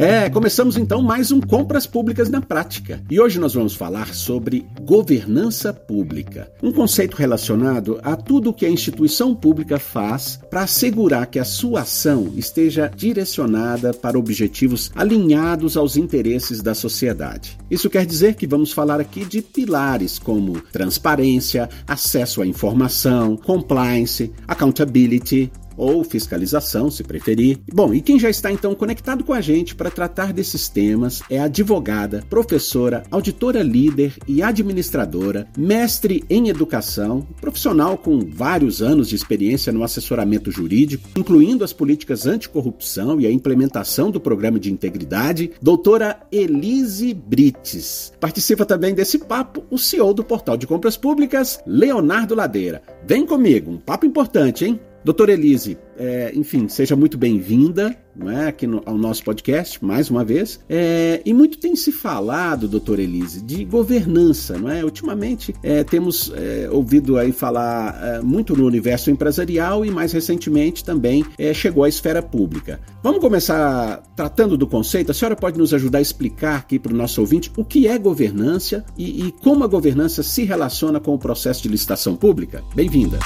É, começamos então mais um Compras Públicas na Prática. E hoje nós vamos falar sobre governança pública, um conceito relacionado a tudo o que a instituição pública faz para assegurar que a sua ação esteja direcionada para objetivos alinhados aos interesses da sociedade. Isso quer dizer que vamos falar aqui de pilares como transparência, acesso à informação, compliance, accountability, ou fiscalização, se preferir. Bom, e quem já está então conectado com a gente para tratar desses temas é advogada, professora, auditora líder e administradora, mestre em educação, profissional com vários anos de experiência no assessoramento jurídico, incluindo as políticas anticorrupção e a implementação do programa de integridade, doutora Elise Brites. Participa também desse papo o CEO do Portal de Compras Públicas, Leonardo Ladeira. Vem comigo, um papo importante, hein? Doutora Elise, é, enfim, seja muito bem-vinda é, aqui no, ao nosso podcast, mais uma vez. É, e muito tem se falado, doutora Elise, de governança. Não é? Ultimamente é, temos é, ouvido aí falar é, muito no universo empresarial e mais recentemente também chegou à esfera pública. Vamos começar tratando do conceito. A senhora pode nos ajudar a explicar aqui para o nosso ouvinte o que é governança e, e como a governança se relaciona com o processo de licitação pública? Bem-vinda.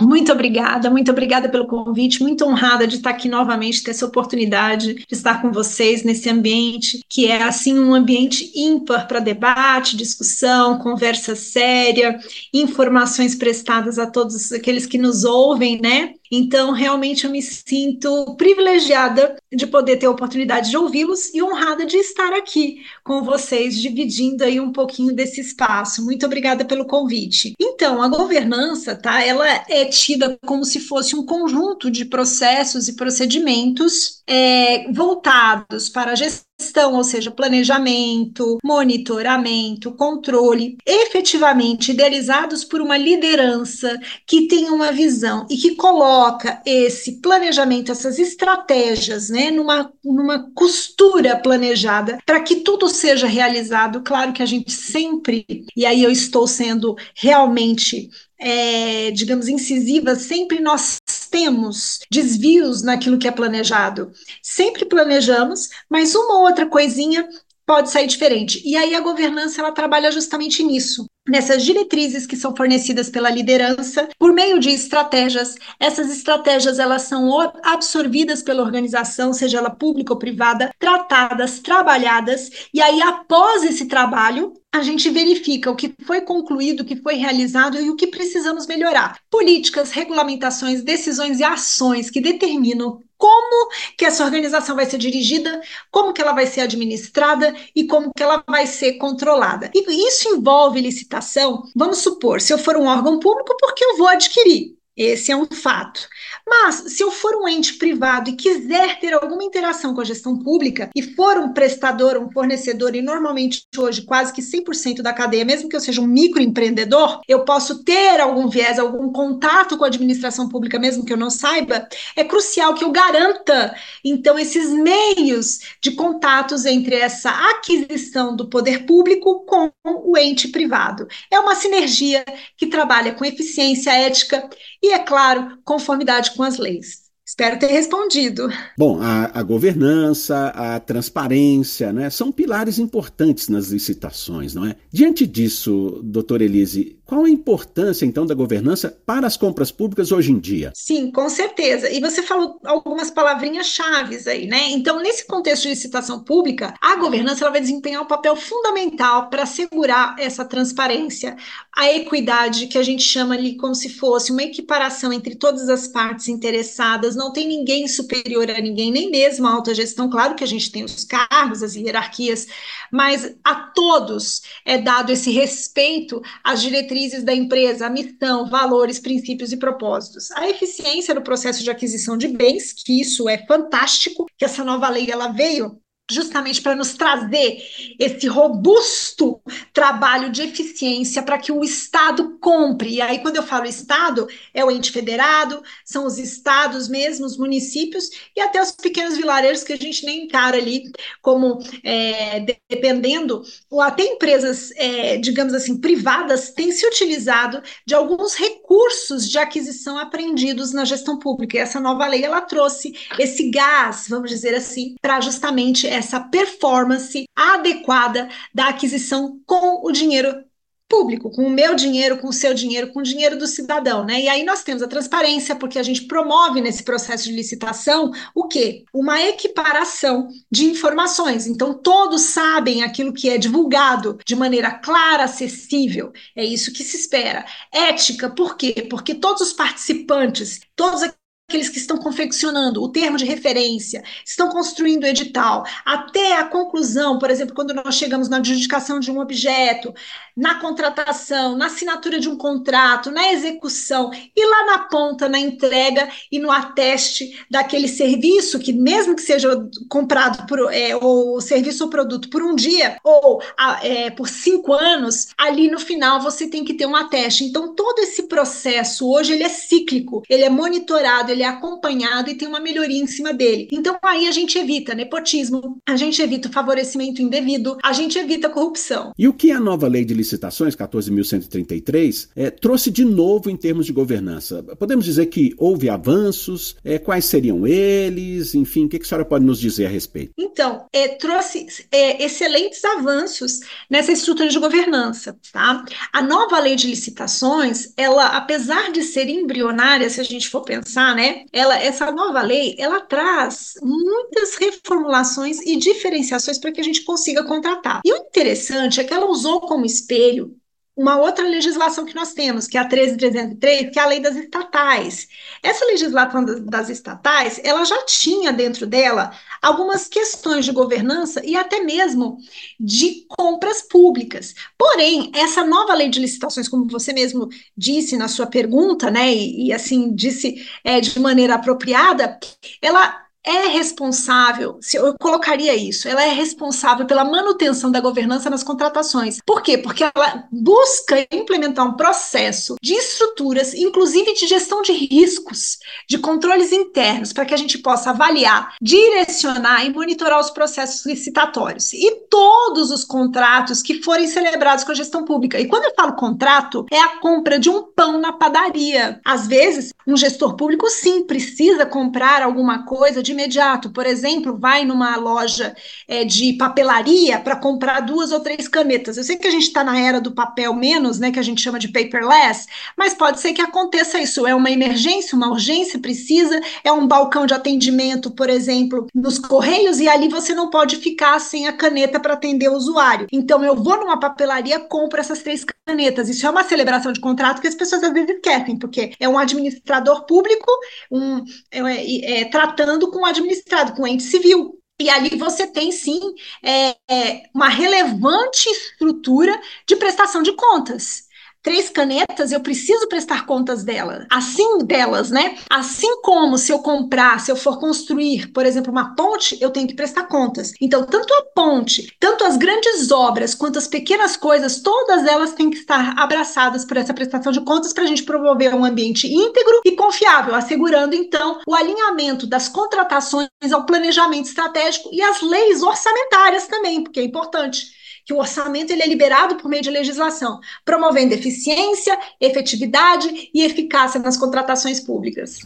Muito obrigada, muito obrigada pelo convite, muito honrada de estar aqui novamente, ter essa oportunidade de estar com vocês nesse ambiente que é assim um ambiente ímpar para debate, discussão, conversa séria, informações prestadas a todos aqueles que nos ouvem, né? Então, realmente eu me sinto privilegiada de poder ter a oportunidade de ouvi-los e honrada de estar aqui com vocês, dividindo aí um pouquinho desse espaço. Muito obrigada pelo convite. Então, a governança, tá? Ela é tida como se fosse um conjunto de processos e procedimentos é, voltados para a gestão gestão, ou seja, planejamento, monitoramento, controle, efetivamente idealizados por uma liderança que tem uma visão e que coloca esse planejamento, essas estratégias, né, numa, numa costura planejada para que tudo seja realizado. Claro que a gente sempre, e aí eu estou sendo realmente é, digamos, incisiva, sempre nós temos desvios naquilo que é planejado. Sempre planejamos, mas uma ou outra coisinha pode sair diferente. E aí a governança ela trabalha justamente nisso nessas diretrizes que são fornecidas pela liderança por meio de estratégias. Essas estratégias elas são absorvidas pela organização, seja ela pública ou privada, tratadas, trabalhadas e aí após esse trabalho a gente verifica o que foi concluído, o que foi realizado e o que precisamos melhorar. Políticas, regulamentações, decisões e ações que determinam como que essa organização vai ser dirigida, como que ela vai ser administrada e como que ela vai ser controlada. E isso envolve licitação. Vamos supor, se eu for um órgão público, porque eu vou adquirir. Esse é um fato. Mas, se eu for um ente privado e quiser ter alguma interação com a gestão pública e for um prestador, um fornecedor, e normalmente hoje quase que 100% da cadeia, mesmo que eu seja um microempreendedor, eu posso ter algum viés, algum contato com a administração pública, mesmo que eu não saiba, é crucial que eu garanta, então, esses meios de contatos entre essa aquisição do poder público com o ente privado. É uma sinergia que trabalha com eficiência ética e, é claro, conformidade com as leis. Espero ter respondido. Bom, a, a, governança, a transparência, né, são pilares importantes nas licitações, não é? Diante disso, doutor Elise, qual a importância, então, da governança para as compras públicas hoje em dia? Sim, com certeza. E você falou algumas palavrinhas chaves aí, né? Então, nesse contexto de licitação pública, a governança ela vai desempenhar um papel fundamental para assegurar essa transparência, a equidade, que a gente chama ali como se fosse uma equiparação entre todas as partes interessadas, não tem ninguém superior a ninguém, nem mesmo a alta gestão. Claro que a gente tem os cargos, as hierarquias, mas a todos é dado esse respeito às diretrizes diretrizes da empresa, a missão, valores, princípios e propósitos. A eficiência no processo de aquisição de bens, que isso é fantástico, que essa nova lei ela veio justamente para nos trazer esse robusto trabalho de eficiência para que o Estado compre. E aí, quando eu falo Estado, é o ente federado, são os estados mesmo, os municípios e até os pequenos vilarejos que a gente nem encara ali como é, dependendo, ou até empresas, é, digamos assim, privadas têm se utilizado de alguns recursos recursos de aquisição aprendidos na gestão pública. E essa nova lei ela trouxe esse gás, vamos dizer assim, para justamente essa performance adequada da aquisição com o dinheiro público, com o meu dinheiro, com o seu dinheiro, com o dinheiro do cidadão, né? E aí nós temos a transparência, porque a gente promove nesse processo de licitação o quê? Uma equiparação de informações. Então, todos sabem aquilo que é divulgado de maneira clara, acessível. É isso que se espera. Ética, por quê? Porque todos os participantes, todos aqueles que estão confeccionando o termo de referência, estão construindo o edital, até a conclusão, por exemplo, quando nós chegamos na adjudicação de um objeto, na contratação, na assinatura de um contrato, na execução e lá na ponta, na entrega e no ateste daquele serviço, que mesmo que seja comprado por, é, ou serviço ou produto por um dia ou é, por cinco anos, ali no final você tem que ter um ateste. Então, todo esse processo hoje ele é cíclico, ele é monitorado, ele ele é acompanhado e tem uma melhoria em cima dele. Então aí a gente evita nepotismo, a gente evita favorecimento indevido, a gente evita corrupção. E o que a nova lei de licitações, 14.133, é, trouxe de novo em termos de governança? Podemos dizer que houve avanços? É, quais seriam eles? Enfim, o que, que a senhora pode nos dizer a respeito? Então, é, trouxe excelentes avanços nessa estrutura de governança. Tá? A nova lei de licitações, ela, apesar de ser embrionária, se a gente for pensar, né, ela, essa nova lei, ela traz muitas reformulações e diferenciações para que a gente consiga contratar. E o interessante é que ela usou como espelho uma outra legislação que nós temos, que é a 13303, que é a lei das estatais. Essa legislação das estatais, ela já tinha dentro dela algumas questões de governança e até mesmo de compras públicas. Porém, essa nova lei de licitações, como você mesmo disse na sua pergunta, né, e, e assim disse é, de maneira apropriada, ela é responsável, se eu colocaria isso, ela é responsável pela manutenção da governança nas contratações. Por quê? Porque ela busca implementar um processo de estruturas, inclusive de gestão de riscos, de controles internos, para que a gente possa avaliar, direcionar e monitorar os processos licitatórios e todos os contratos que forem celebrados com a gestão pública. E quando eu falo contrato, é a compra de um pão na padaria. Às vezes, um gestor público sim precisa comprar alguma coisa de de imediato. Por exemplo, vai numa loja é, de papelaria para comprar duas ou três canetas. Eu sei que a gente está na era do papel menos, né, que a gente chama de paperless, mas pode ser que aconteça isso. É uma emergência, uma urgência, precisa, é um balcão de atendimento, por exemplo, nos correios, e ali você não pode ficar sem a caneta para atender o usuário. Então, eu vou numa papelaria, compro essas três canetas. Isso é uma celebração de contrato que as pessoas às vezes esquecem, porque é um administrador público um, é, é, tratando com com o administrado, com o ente civil. E ali você tem sim é, é, uma relevante estrutura de prestação de contas três canetas, eu preciso prestar contas delas. Assim delas, né? Assim como se eu comprar, se eu for construir, por exemplo, uma ponte, eu tenho que prestar contas. Então, tanto a ponte, tanto as grandes obras, quanto as pequenas coisas, todas elas têm que estar abraçadas por essa prestação de contas para a gente promover um ambiente íntegro e confiável, assegurando então o alinhamento das contratações ao planejamento estratégico e às leis orçamentárias também, porque é importante que o orçamento ele é liberado por meio de legislação, promovendo eficiência, efetividade e eficácia nas contratações públicas.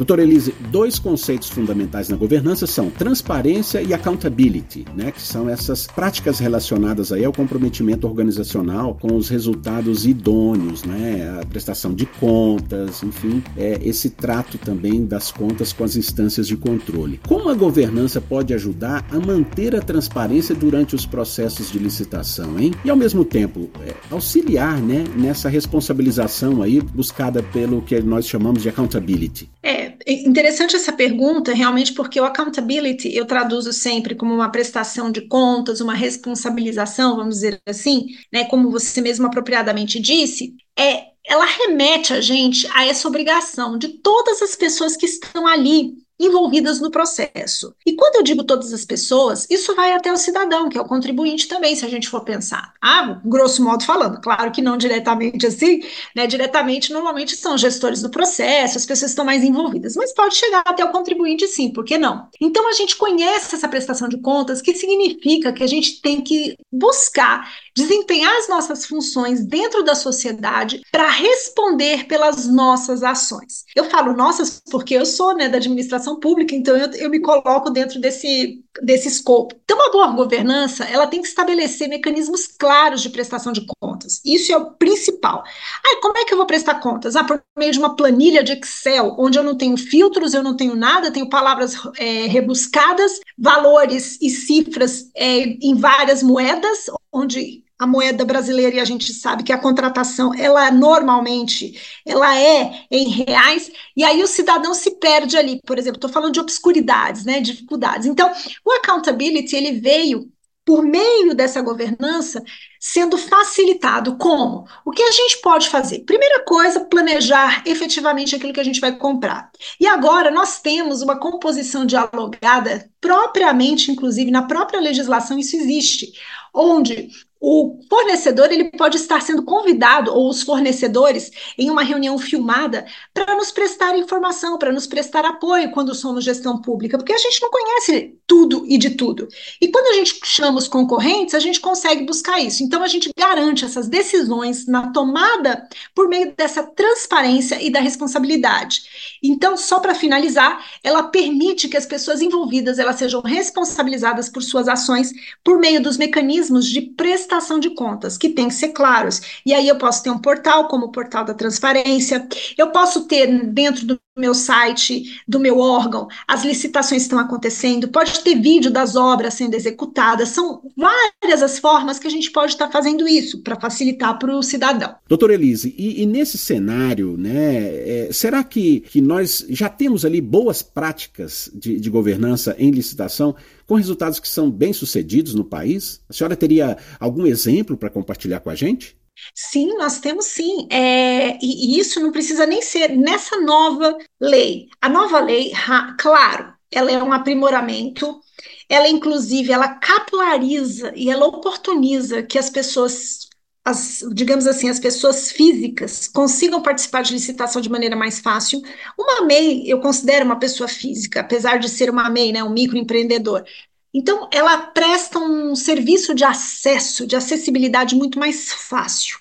Doutora Elise, dois conceitos fundamentais na governança são transparência e accountability, né, que são essas práticas relacionadas aí ao comprometimento organizacional com os resultados idôneos, né, a prestação de contas, enfim, é esse trato também das contas com as instâncias de controle. Como a governança pode ajudar a manter a transparência durante os processos de licitação, hein? E ao mesmo tempo é, auxiliar, né, nessa responsabilização aí buscada pelo que nós chamamos de accountability. É, interessante essa pergunta, realmente, porque o accountability eu traduzo sempre como uma prestação de contas, uma responsabilização, vamos dizer assim, né? Como você mesmo apropriadamente disse, é, ela remete a gente a essa obrigação de todas as pessoas que estão ali envolvidas no processo. E quando eu digo todas as pessoas, isso vai até o cidadão, que é o contribuinte também, se a gente for pensar. Ah, grosso modo falando, claro que não diretamente assim, né? Diretamente, normalmente são gestores do processo, as pessoas estão mais envolvidas, mas pode chegar até o contribuinte sim, por que não? Então a gente conhece essa prestação de contas, que significa que a gente tem que buscar desempenhar as nossas funções dentro da sociedade para responder pelas nossas ações. Eu falo nossas porque eu sou né, da administração pública, então eu, eu me coloco dentro desse, desse escopo. Então, uma boa governança ela tem que estabelecer mecanismos claros de prestação de contas. Isso é o principal. Ah, como é que eu vou prestar contas? Ah, por meio de uma planilha de Excel, onde eu não tenho filtros, eu não tenho nada, tenho palavras é, rebuscadas, valores e cifras é, em várias moedas, onde a moeda brasileira e a gente sabe que a contratação ela normalmente ela é em reais e aí o cidadão se perde ali por exemplo estou falando de obscuridades né dificuldades então o accountability ele veio por meio dessa governança sendo facilitado. Como? O que a gente pode fazer? Primeira coisa, planejar efetivamente aquilo que a gente vai comprar. E agora nós temos uma composição dialogada propriamente, inclusive na própria legislação, isso existe, onde o fornecedor ele pode estar sendo convidado, ou os fornecedores, em uma reunião filmada, para nos prestar informação, para nos prestar apoio quando somos gestão pública, porque a gente não conhece tudo e de tudo. E quando a gente chama os concorrentes, a gente consegue buscar isso. Então, a gente garante essas decisões na tomada por meio dessa transparência e da responsabilidade. Então, só para finalizar, ela permite que as pessoas envolvidas elas sejam responsabilizadas por suas ações por meio dos mecanismos de prestação prestação de contas, que tem que ser claros. E aí eu posso ter um portal, como o portal da transparência, eu posso ter dentro do meu site, do meu órgão, as licitações estão acontecendo, pode ter vídeo das obras sendo executadas, são várias as formas que a gente pode estar fazendo isso para facilitar para o cidadão. Doutora Elise, e, e, nesse cenário, né, é, será que, que nós já temos ali boas práticas de, de governança em licitação com resultados que são bem sucedidos no país? A senhora teria algum exemplo para compartilhar com a gente? Sim, nós temos sim. É, e, e, isso não precisa nem ser nessa nova lei. A nova lei, claro, ela é um aprimoramento, ela inclusive ela capilariza e ela oportuniza que as pessoas as, digamos assim, as pessoas físicas consigam participar de licitação de maneira mais fácil. Uma MEI, eu considero uma pessoa física, apesar de ser uma MEI, né, um microempreendedor. Então, ela presta um serviço de acesso, de acessibilidade muito mais fácil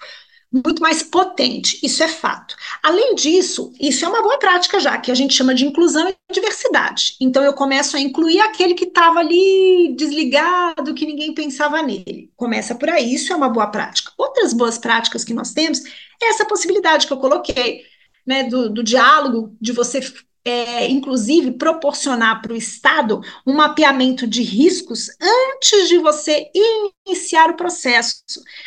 muito mais potente, isso é fato. Além disso, isso é uma boa prática já, que a gente chama de inclusão e diversidade. Então eu começo a incluir aquele que estava ali desligado, que ninguém pensava nele. Começa por aí, isso é uma boa prática. Outras boas práticas que nós temos é essa possibilidade que eu coloquei, né, do, do diálogo, de você é, inclusive, proporcionar para o Estado um mapeamento de riscos antes de você iniciar o processo.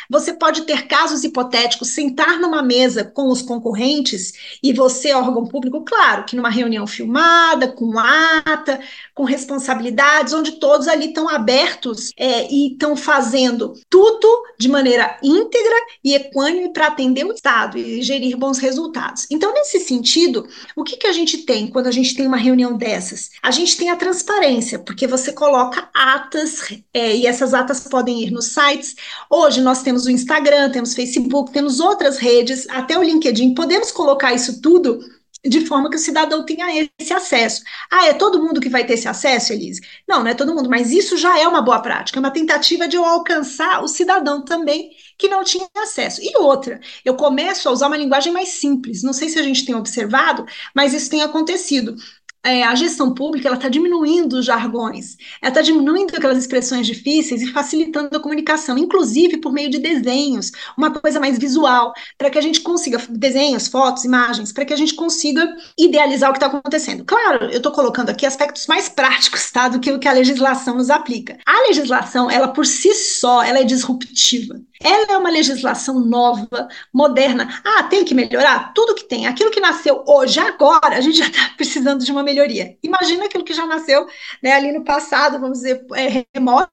Você pode ter casos hipotéticos, sentar numa mesa com os concorrentes e você, órgão público, claro, que numa reunião filmada, com ata, com responsabilidades, onde todos ali estão abertos é, e estão fazendo tudo de maneira íntegra e equânime para atender o Estado e gerir bons resultados. Então, nesse sentido, o que, que a gente tem quando a gente tem uma reunião dessas? A gente tem a transparência, porque você coloca atas é, e essas atas podem ir nos sites. Hoje nós temos o Instagram, temos Facebook, temos outras redes, até o LinkedIn. Podemos colocar isso tudo de forma que o cidadão tenha esse acesso. Ah, é todo mundo que vai ter esse acesso, Elise? Não, não é todo mundo, mas isso já é uma boa prática, é uma tentativa de eu alcançar o cidadão também que não tinha acesso. E outra, eu começo a usar uma linguagem mais simples. Não sei se a gente tem observado, mas isso tem acontecido é, a gestão pública ela está diminuindo os jargões, ela está diminuindo aquelas expressões difíceis e facilitando a comunicação, inclusive por meio de desenhos, uma coisa mais visual, para que a gente consiga desenhos, fotos, imagens, para que a gente consiga idealizar o que está acontecendo. Claro, eu estou colocando aqui aspectos mais práticos, tá, do que o que a legislação nos aplica. A legislação, ela por si só, ela é disruptiva. Ela é uma legislação nova, moderna. Ah, tem que melhorar? Tudo que tem. Aquilo que nasceu hoje, agora, a gente já está precisando de uma melhoria. Imagina aquilo que já nasceu né, ali no passado, vamos dizer, é, remoto,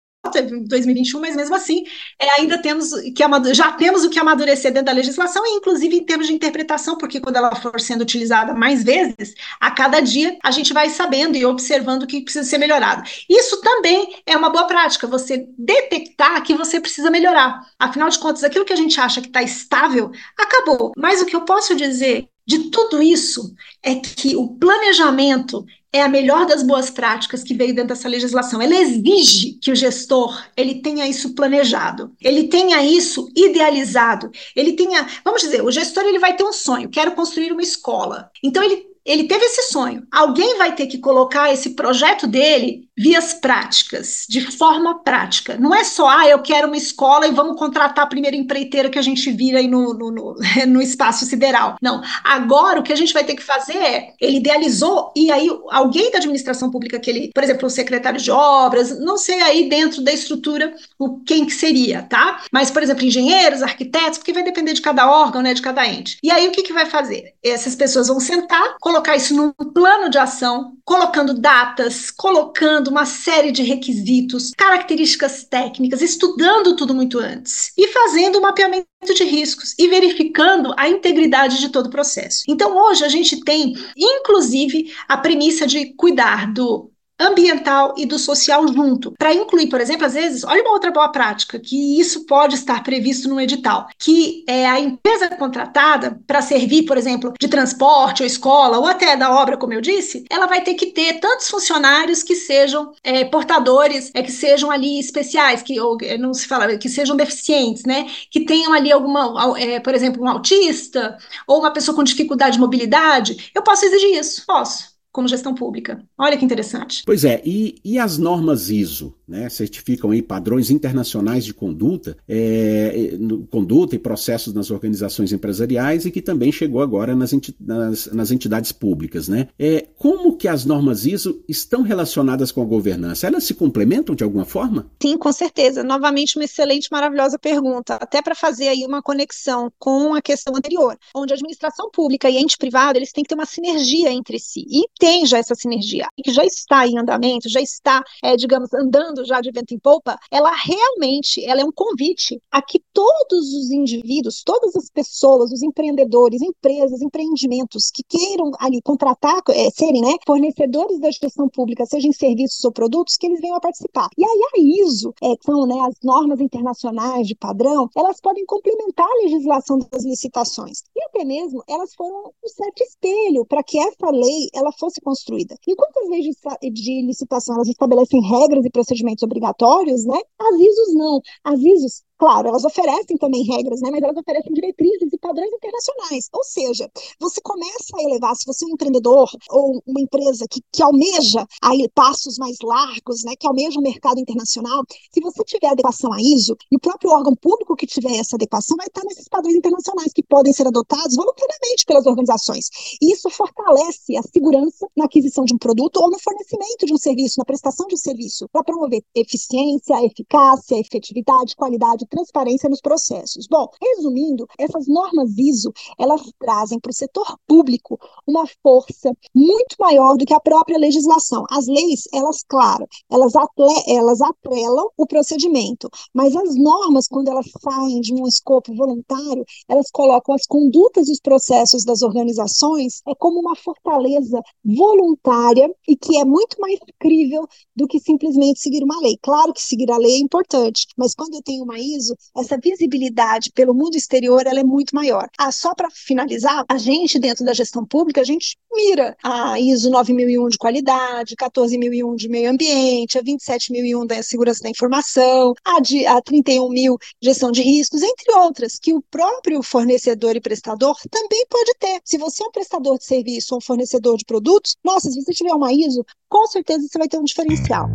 2021, mas mesmo assim é, ainda temos que já temos o que amadurecer dentro da legislação, e inclusive em termos de interpretação, porque quando ela for sendo utilizada mais vezes, a cada dia a gente vai sabendo e observando o que precisa ser melhorado. Isso também é uma boa prática, você detectar que você precisa melhorar. Afinal de contas, aquilo que a gente acha que está estável, acabou. Mas o que eu posso dizer de tudo isso é que o planejamento é a melhor das boas práticas que veio dentro dessa legislação. Ela exige que o gestor ele tenha isso planejado, ele tenha isso idealizado, ele tenha, vamos dizer, o gestor ele vai ter um sonho, quero construir uma escola. Então ele ele teve esse sonho. Alguém vai ter que colocar esse projeto dele vias práticas, de forma prática. Não é só, ah, eu quero uma escola e vamos contratar a primeira empreiteira que a gente vira aí no, no, no, no espaço sideral. Não. Agora, o que a gente vai ter que fazer é, ele idealizou e aí alguém da administração pública que ele, por exemplo, o secretário de obras, não sei aí dentro da estrutura o quem que seria, tá? Mas, por exemplo, engenheiros, arquitetos, porque vai depender de cada órgão, né, de cada ente. E aí o que que vai fazer? Essas pessoas vão sentar, colocar isso num plano de ação, colocando datas, colocando uma série de requisitos, características técnicas, estudando tudo muito antes e fazendo o mapeamento de riscos e verificando a integridade de todo o processo. Então, hoje a gente tem, inclusive, a premissa de cuidar do ambiental e do social junto, para incluir, por exemplo, às vezes, olha uma outra boa prática, que isso pode estar previsto no edital, que é a empresa contratada para servir, por exemplo, de transporte ou escola, ou até da obra, como eu disse, ela vai ter que ter tantos funcionários que sejam é, portadores, é, que sejam ali especiais, que ou, é, não se fala, que sejam deficientes, né? Que tenham ali alguma, é, por exemplo, um autista ou uma pessoa com dificuldade de mobilidade. Eu posso exigir isso? Posso como gestão pública. Olha que interessante. Pois é, e, e as normas ISO, né, certificam aí padrões internacionais de conduta, é, conduta e processos nas organizações empresariais e que também chegou agora nas, enti nas, nas entidades públicas, né? É, como que as normas ISO estão relacionadas com a governança? Elas se complementam de alguma forma? Sim, com certeza. Novamente uma excelente, maravilhosa pergunta, até para fazer aí uma conexão com a questão anterior, onde a administração pública e ente privado, eles têm que ter uma sinergia entre si. E tem já essa sinergia, que já está em andamento, já está, é, digamos, andando já de vento em polpa, ela realmente ela é um convite a que todos os indivíduos, todas as pessoas, os empreendedores, empresas, empreendimentos que queiram ali contratar, é, serem né, fornecedores da gestão pública, seja em serviços ou produtos, que eles venham a participar. E aí a ISO, é, são né, as normas internacionais de padrão, elas podem complementar a legislação das licitações. E até mesmo elas foram um certo espelho para que essa lei ela fosse fosse construída. Enquanto as leis de, licitação elas estabelecem regras e procedimentos obrigatórios, né, as ISOs não. As ISOs Claro, elas oferecem também regras, né, mas elas oferecem diretrizes e padrões internacionais. Ou seja, você começa a elevar, se você é um empreendedor ou uma empresa que, que almeja aí passos mais largos, né, que almeja o um mercado internacional, se você tiver adequação a ISO, e o próprio órgão público que tiver essa adequação vai estar nesses padrões internacionais que podem ser adotados voluntariamente pelas organizações. E isso fortalece a segurança na aquisição de um produto ou no fornecimento de um serviço, na prestação de um serviço, para promover eficiência, eficácia, efetividade, qualidade transparência nos processos. Bom, resumindo, essas normas ISO, elas trazem para o setor público uma força muito maior do que a própria legislação. As leis, elas, claro, elas, atle elas atrelam o procedimento, mas as normas, quando elas saem de um escopo voluntário, elas colocam as condutas e os processos das organizações é como uma fortaleza voluntária e que é muito mais crível do que simplesmente seguir uma lei. Claro que seguir a lei é importante, mas quando eu tenho uma ISO, essa visibilidade pelo mundo exterior ela é muito maior. Ah, só para finalizar, a gente dentro da gestão pública, a gente mira a ISO 9001 de qualidade, 14001 de meio ambiente, a 27001 da segurança da informação, a, de, a 31000 gestão de riscos, entre outras, que o próprio fornecedor e prestador também pode ter. Se você é um prestador de serviço ou um fornecedor de produtos, nossa, se você tiver uma ISO, com certeza você vai ter um diferencial.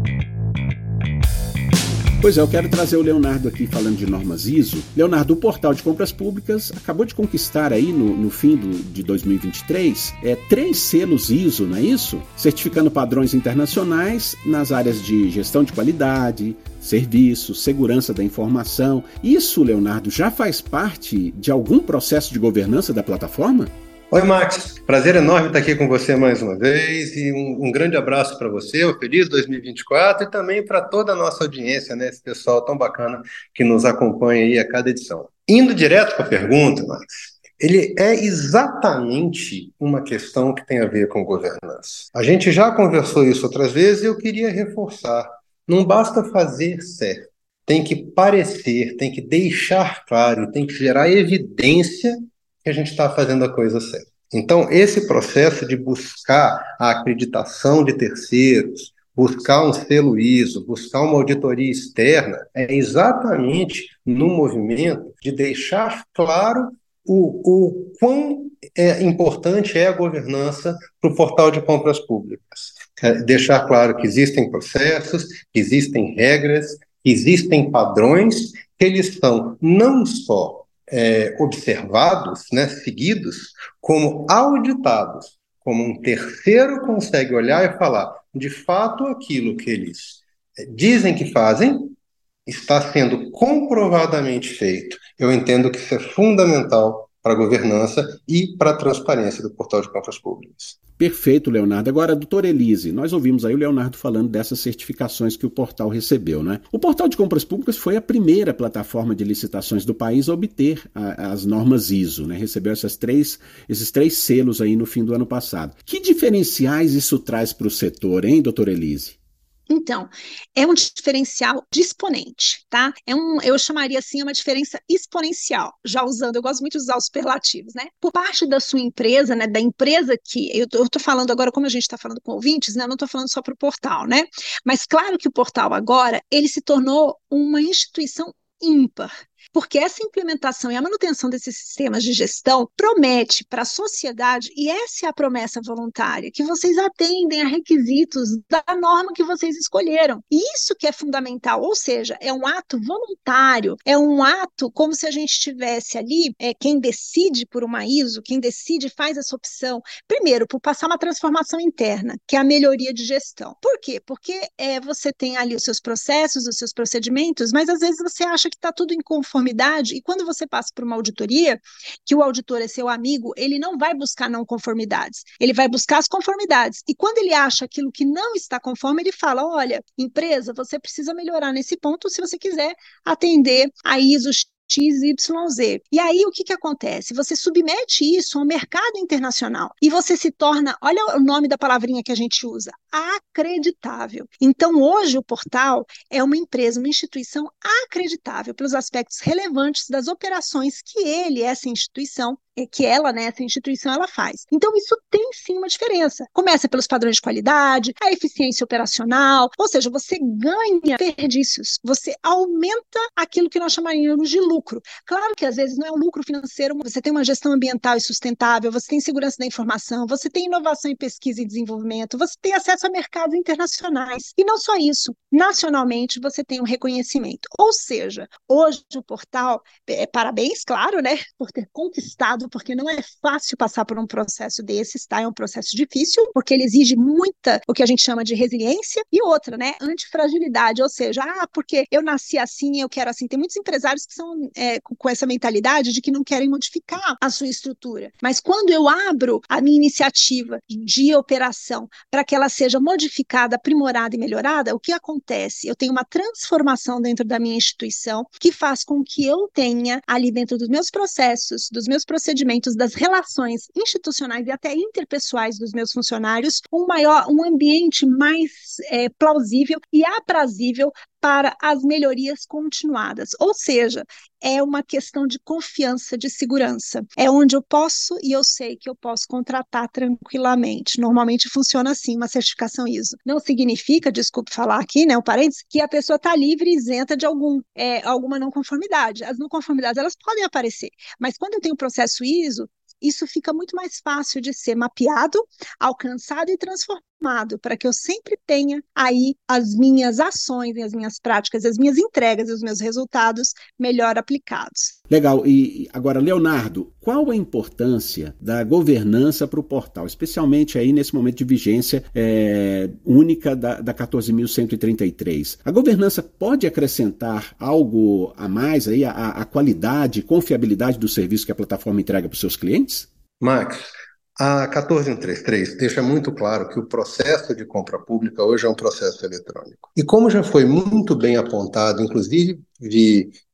Pois é, eu quero trazer o Leonardo aqui falando de normas ISO. Leonardo, o portal de compras públicas acabou de conquistar aí no, no fim do, de 2023 é, três selos ISO, não é isso? Certificando padrões internacionais nas áreas de gestão de qualidade, serviços, segurança da informação. Isso, Leonardo, já faz parte de algum processo de governança da plataforma? Oi, Max. Prazer enorme estar aqui com você mais uma vez e um, um grande abraço para você, um feliz 2024 e também para toda a nossa audiência, né? Esse pessoal tão bacana que nos acompanha aí a cada edição. Indo direto para a pergunta, Max, ele é exatamente uma questão que tem a ver com governança. A gente já conversou isso outras vezes e eu queria reforçar. Não basta fazer certo, tem que parecer, tem que deixar claro, tem que gerar evidência que a gente está fazendo a coisa certa. Então, esse processo de buscar a acreditação de terceiros, buscar um selo ISO, buscar uma auditoria externa, é exatamente no movimento de deixar claro o, o quão é, importante é a governança para o portal de compras públicas. É deixar claro que existem processos, que existem regras, que existem padrões, que eles são não só é, observados, né, seguidos, como auditados, como um terceiro consegue olhar e falar, de fato, aquilo que eles é, dizem que fazem está sendo comprovadamente feito. Eu entendo que isso é fundamental para a governança e para a transparência do portal de contas públicas. Perfeito, Leonardo. Agora, doutor Elise, nós ouvimos aí o Leonardo falando dessas certificações que o portal recebeu, né? O portal de compras públicas foi a primeira plataforma de licitações do país a obter a, as normas ISO, né? Recebeu essas três, esses três selos aí no fim do ano passado. Que diferenciais isso traz para o setor, hein, doutor Elise? Então, é um diferencial de exponente, tá? É um, eu chamaria assim, uma diferença exponencial, já usando, eu gosto muito de usar os superlativos, né? Por parte da sua empresa, né, da empresa que, eu estou falando agora, como a gente está falando com ouvintes, né, eu não estou falando só para o portal, né? Mas claro que o portal agora, ele se tornou uma instituição ímpar, porque essa implementação e a manutenção desses sistemas de gestão promete para a sociedade, e essa é a promessa voluntária, que vocês atendem a requisitos da norma que vocês escolheram. E isso que é fundamental, ou seja, é um ato voluntário, é um ato como se a gente tivesse ali, é, quem decide por uma ISO, quem decide faz essa opção, primeiro, por passar uma transformação interna, que é a melhoria de gestão. Por quê? Porque é, você tem ali os seus processos, os seus procedimentos, mas às vezes você acha que está tudo em conformidade conformidade, e quando você passa por uma auditoria, que o auditor é seu amigo, ele não vai buscar não conformidades, ele vai buscar as conformidades. E quando ele acha aquilo que não está conforme, ele fala: olha, empresa, você precisa melhorar nesse ponto se você quiser atender a ISO XYZ. E aí o que, que acontece? Você submete isso ao mercado internacional e você se torna, olha o nome da palavrinha que a gente usa, acreditável. Então hoje o portal é uma empresa, uma instituição acreditável pelos aspectos relevantes das operações que ele, essa instituição, que ela, né, essa instituição, ela faz. Então, isso tem sim uma diferença. Começa pelos padrões de qualidade, a eficiência operacional, ou seja, você ganha perdícios, você aumenta aquilo que nós chamaríamos de lucro. Claro que às vezes não é um lucro financeiro, você tem uma gestão ambiental e sustentável, você tem segurança da informação, você tem inovação em pesquisa e desenvolvimento, você tem acesso a mercados internacionais. E não só isso, nacionalmente você tem um reconhecimento. Ou seja, hoje o portal, é, parabéns, claro, né, por ter conquistado porque não é fácil passar por um processo desses, tá? É um processo difícil, porque ele exige muita, o que a gente chama de resiliência, e outra, né? Antifragilidade, ou seja, ah, porque eu nasci assim, eu quero assim. Tem muitos empresários que são é, com essa mentalidade de que não querem modificar a sua estrutura. Mas quando eu abro a minha iniciativa de operação para que ela seja modificada, aprimorada e melhorada, o que acontece? Eu tenho uma transformação dentro da minha instituição que faz com que eu tenha ali dentro dos meus processos, dos meus procedimentos, procedimentos das relações institucionais e até interpessoais dos meus funcionários, um maior, um ambiente mais é, plausível e aprazível para as melhorias continuadas. Ou seja, é uma questão de confiança, de segurança. É onde eu posso e eu sei que eu posso contratar tranquilamente. Normalmente funciona assim, uma certificação ISO. Não significa, desculpe falar aqui, né, o parênteses, que a pessoa está livre e isenta de algum, é, alguma não conformidade. As não conformidades, elas podem aparecer, mas quando eu tenho o processo ISO, isso fica muito mais fácil de ser mapeado, alcançado e transformado, para que eu sempre tenha aí as minhas ações, as minhas práticas, as minhas entregas e os meus resultados melhor aplicados. Legal. E agora, Leonardo, qual a importância da governança para o portal, especialmente aí nesse momento de vigência é, única da, da 14.133? A governança pode acrescentar algo a mais aí, a, a qualidade, confiabilidade do serviço que a plataforma entrega para os seus clientes? Max, a 14133 deixa muito claro que o processo de compra pública hoje é um processo eletrônico. E como já foi muito bem apontado, inclusive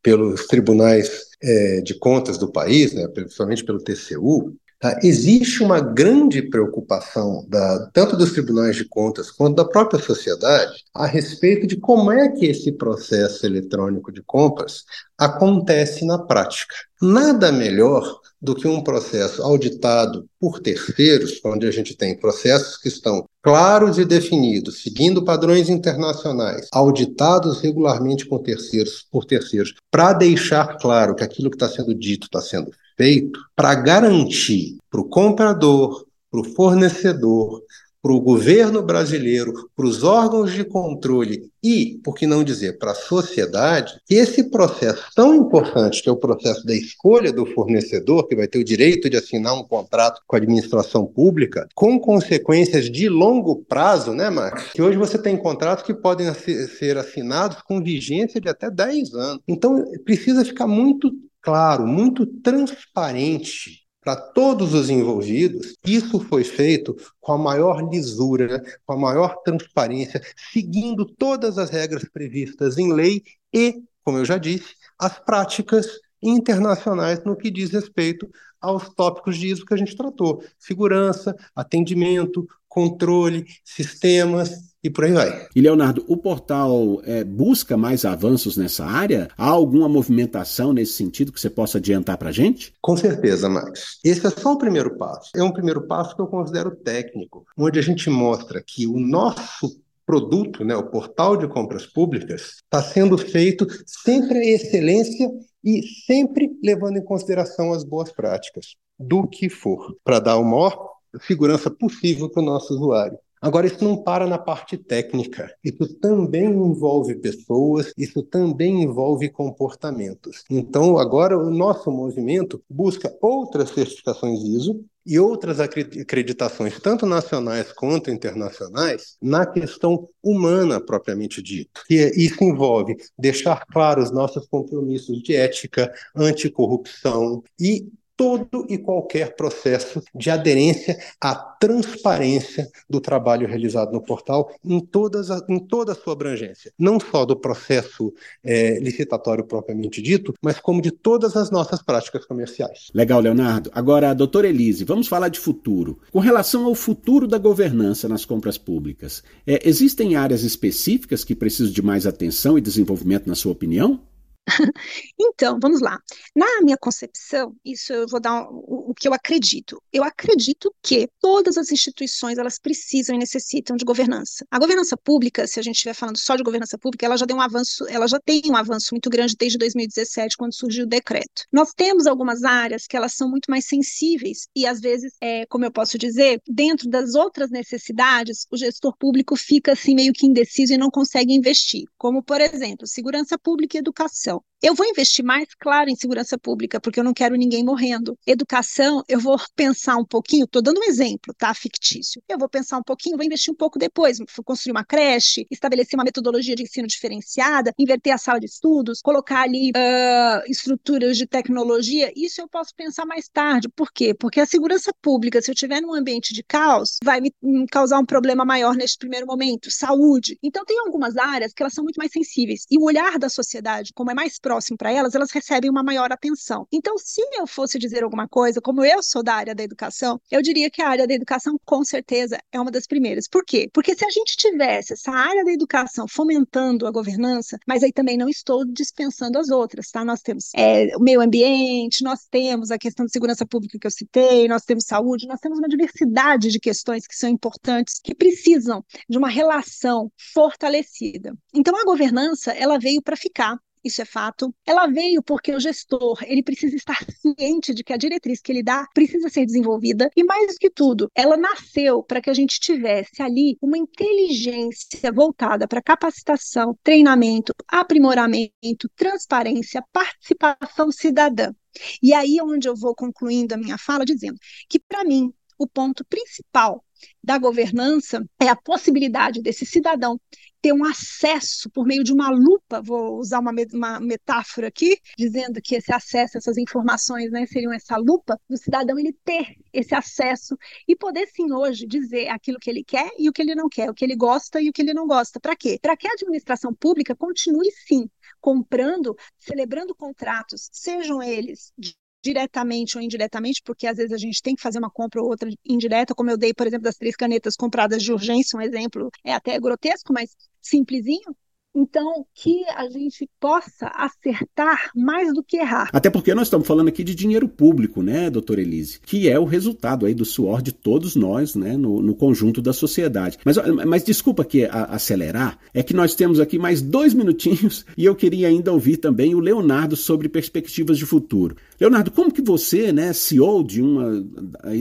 pelos tribunais é, de contas do país, né, principalmente pelo TCU, Tá? Existe uma grande preocupação da, tanto dos tribunais de contas quanto da própria sociedade a respeito de como é que esse processo eletrônico de compras acontece na prática. Nada melhor do que um processo auditado por terceiros, onde a gente tem processos que estão claros e definidos, seguindo padrões internacionais, auditados regularmente com terceiros, por terceiros, para deixar claro que aquilo que está sendo dito está sendo feito, para garantir para o comprador, para o fornecedor, para o governo brasileiro, para os órgãos de controle e, por que não dizer, para a sociedade, esse processo tão importante, que é o processo da escolha do fornecedor, que vai ter o direito de assinar um contrato com a administração pública, com consequências de longo prazo, né, Max? Que hoje você tem contratos que podem ser assinados com vigência de até 10 anos. Então, precisa ficar muito claro, muito transparente para todos os envolvidos, isso foi feito com a maior lisura, com a maior transparência, seguindo todas as regras previstas em lei e, como eu já disse, as práticas internacionais no que diz respeito aos tópicos de ISO que a gente tratou: segurança, atendimento, controle, sistemas, e por aí vai. E Leonardo, o portal é, busca mais avanços nessa área? Há alguma movimentação nesse sentido que você possa adiantar para a gente? Com certeza, Max. Esse é só o primeiro passo. É um primeiro passo que eu considero técnico, onde a gente mostra que o nosso produto, né, o portal de compras públicas, está sendo feito sempre a excelência e sempre levando em consideração as boas práticas, do que for, para dar o maior segurança possível para o nosso usuário. Agora, isso não para na parte técnica. Isso também envolve pessoas, isso também envolve comportamentos. Então, agora, o nosso movimento busca outras certificações ISO e outras acreditações, tanto nacionais quanto internacionais, na questão humana propriamente dito. E isso envolve deixar claros os nossos compromissos de ética, anticorrupção e todo e qualquer processo de aderência à transparência do trabalho realizado no portal em, todas a, em toda a sua abrangência, não só do processo é, licitatório propriamente dito, mas como de todas as nossas práticas comerciais. Legal, Leonardo. Agora, doutora Elise, vamos falar de futuro. Com relação ao futuro da governança nas compras públicas, é, existem áreas específicas que precisam de mais atenção e desenvolvimento, na sua opinião? Então, vamos lá. Na minha concepção, isso eu vou dar o, o, que eu acredito. Eu acredito que todas as instituições elas precisam e necessitam de governança. A governança pública, se a gente estiver falando só de governança pública, ela já deu um avanço, ela já tem um avanço muito grande desde 2017, quando surgiu o decreto. Nós temos algumas áreas que elas são muito mais sensíveis e às vezes, é, como eu posso dizer, dentro das outras necessidades, o gestor público fica assim meio que indeciso e não consegue investir, como por exemplo, segurança pública e educação. Eu vou investir mais, claro, em segurança pública, porque eu não quero ninguém morrendo. Educação, eu vou pensar um pouquinho, estou dando um exemplo, tá? Fictício. Eu vou pensar um pouquinho, vou investir um pouco depois, vou construir uma creche, estabelecer uma metodologia de ensino diferenciada, inverter a sala de estudos, colocar ali uh, estruturas de tecnologia. Isso eu posso pensar mais tarde. Por quê? Porque a segurança pública, se eu estiver num ambiente de caos, vai me, causar um problema maior neste primeiro momento. Saúde. Então, tem algumas áreas que elas são muito mais sensíveis. E o olhar da sociedade, como é mais próximo para elas, elas recebem uma maior atenção. Então, se eu fosse dizer alguma coisa, como eu sou da área da educação, eu diria que a área da educação, com certeza, é uma das primeiras. Por quê? Porque se a gente tivesse essa área da educação fomentando a governança, mas aí também não estou dispensando as outras, tá? Nós temos é, o meio ambiente, nós temos a questão de segurança pública que eu citei, nós temos saúde, nós temos uma diversidade de questões que são importantes, que precisam de uma relação fortalecida. Então, a governança, ela veio para ficar isso é fato. Ela veio porque o gestor, ele precisa estar ciente de que a diretriz que ele dá precisa ser desenvolvida e mais do que tudo, ela nasceu para que a gente tivesse ali uma inteligência voltada para capacitação, treinamento, aprimoramento, transparência, participação cidadã. E aí é onde eu vou concluindo a minha fala dizendo que para mim o ponto principal da governança é a possibilidade desse cidadão ter um acesso por meio de uma lupa, vou usar uma, uma metáfora aqui, dizendo que esse acesso, essas informações, né, seriam essa lupa, do cidadão ele ter esse acesso e poder sim hoje dizer aquilo que ele quer e o que ele não quer, o que ele gosta e o que ele não gosta. Para quê? Para que a administração pública continue sim comprando, celebrando contratos, sejam eles de diretamente ou indiretamente, porque às vezes a gente tem que fazer uma compra ou outra indireta, como eu dei, por exemplo, das três canetas compradas de urgência, um exemplo é até grotesco, mas simplesinho. Então, que a gente possa acertar mais do que errar. Até porque nós estamos falando aqui de dinheiro público, né, doutora Elise? Que é o resultado aí do suor de todos nós, né, no, no conjunto da sociedade. Mas, mas desculpa aqui a, acelerar, é que nós temos aqui mais dois minutinhos e eu queria ainda ouvir também o Leonardo sobre perspectivas de futuro. Leonardo, como que você, né, CEO de uma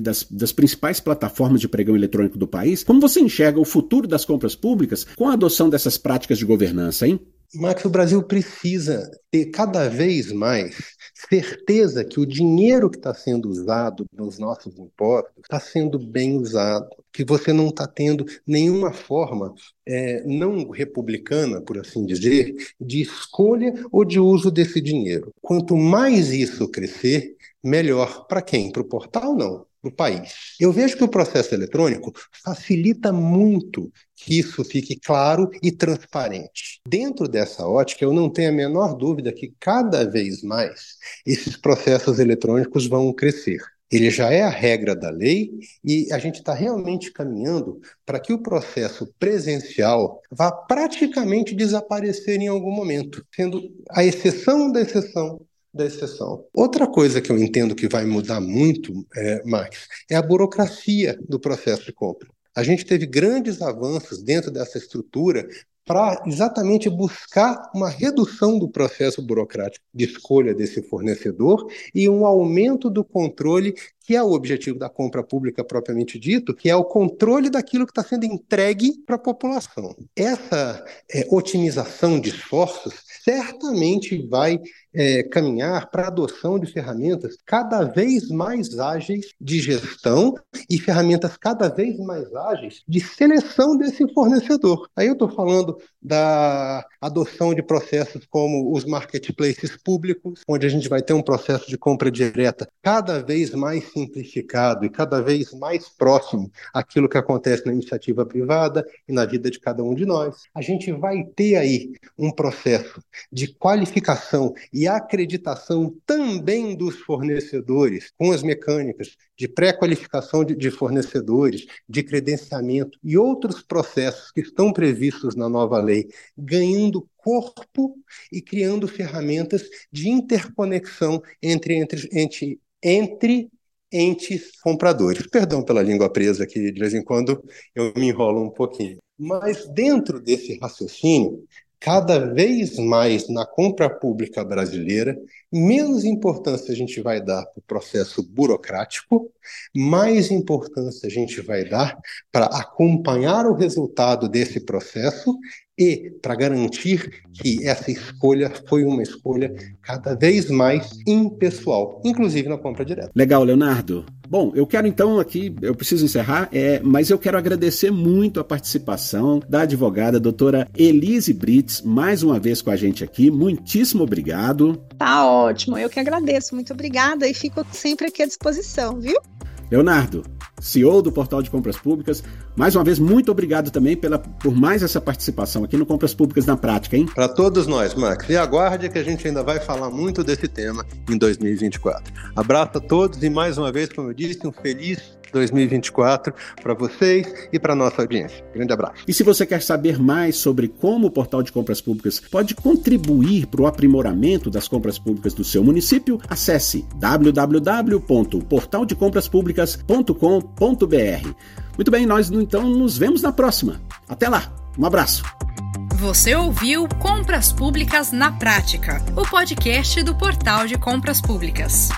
das, das principais plataformas de pregão eletrônico do país, como você enxerga o futuro das compras públicas com a adoção dessas práticas de governança? Governança, hein? Max, o Brasil precisa ter cada vez mais certeza que o dinheiro que está sendo usado nos nossos impostos está sendo bem usado, que você não está tendo nenhuma forma é, não republicana, por assim dizer, de escolha ou de uso desse dinheiro. Quanto mais isso crescer, melhor para quem? Para o portal, não do país. Eu vejo que o processo eletrônico facilita muito que isso fique claro e transparente. Dentro dessa ótica, eu não tenho a menor dúvida que cada vez mais esses processos eletrônicos vão crescer. Ele já é a regra da lei e a gente está realmente caminhando para que o processo presencial vá praticamente desaparecer em algum momento, sendo a exceção da exceção da exceção. Outra coisa que eu entendo que vai mudar muito, é, Max, é a burocracia do processo de compra. A gente teve grandes avanços dentro dessa estrutura para exatamente buscar uma redução do processo burocrático de escolha desse fornecedor e um aumento do controle, que é o objetivo da compra pública propriamente dito, que é o controle daquilo que está sendo entregue para a população. Essa é, otimização de esforços certamente vai é, caminhar para a adoção de ferramentas cada vez mais ágeis de gestão e ferramentas cada vez mais ágeis de seleção desse fornecedor. Aí eu estou falando da adoção de processos como os marketplaces públicos, onde a gente vai ter um processo de compra direta cada vez mais simplificado e cada vez mais próximo àquilo que acontece na iniciativa privada e na vida de cada um de nós. A gente vai ter aí um processo de qualificação e acreditação também dos fornecedores, com as mecânicas de pré-qualificação de, de, fornecedores, de credenciamento e outros processos que estão previstos na nova lei, ganhando corpo e criando ferramentas de interconexão entre, entre, entre, entre entes compradores. Perdão pela língua presa aqui, de vez em quando eu me enrolo um pouquinho. Mas dentro desse raciocínio, cada vez mais na compra pública brasileira, menos importância a gente vai dar para o processo burocrático, mais importância a gente vai dar para acompanhar o resultado desse processo e para garantir que essa escolha foi uma escolha cada vez mais impessoal, inclusive na compra direta. Legal, Leonardo. Bom, eu quero então aqui, eu preciso encerrar, é, mas eu quero agradecer muito a participação da advogada doutora Elise Brits, mais uma vez com a gente aqui. Muitíssimo obrigado. Tá ótimo, eu que agradeço. Muito obrigada e fico sempre aqui à disposição, viu? Leonardo, CEO do Portal de Compras Públicas. Mais uma vez, muito obrigado também pela, por mais essa participação aqui no Compras Públicas na Prática, hein? Para todos nós, Max. E aguarde que a gente ainda vai falar muito desse tema em 2024. Abraço a todos e mais uma vez, como eu disse, um feliz 2024 para vocês e para nossa audiência. Grande abraço. E se você quer saber mais sobre como o Portal de Compras Públicas pode contribuir para o aprimoramento das compras públicas do seu município, acesse www.portaldecompraspúblicas.com.br. Muito bem, nós então nos vemos na próxima. Até lá. Um abraço. Você ouviu Compras Públicas na Prática, o podcast do Portal de Compras Públicas.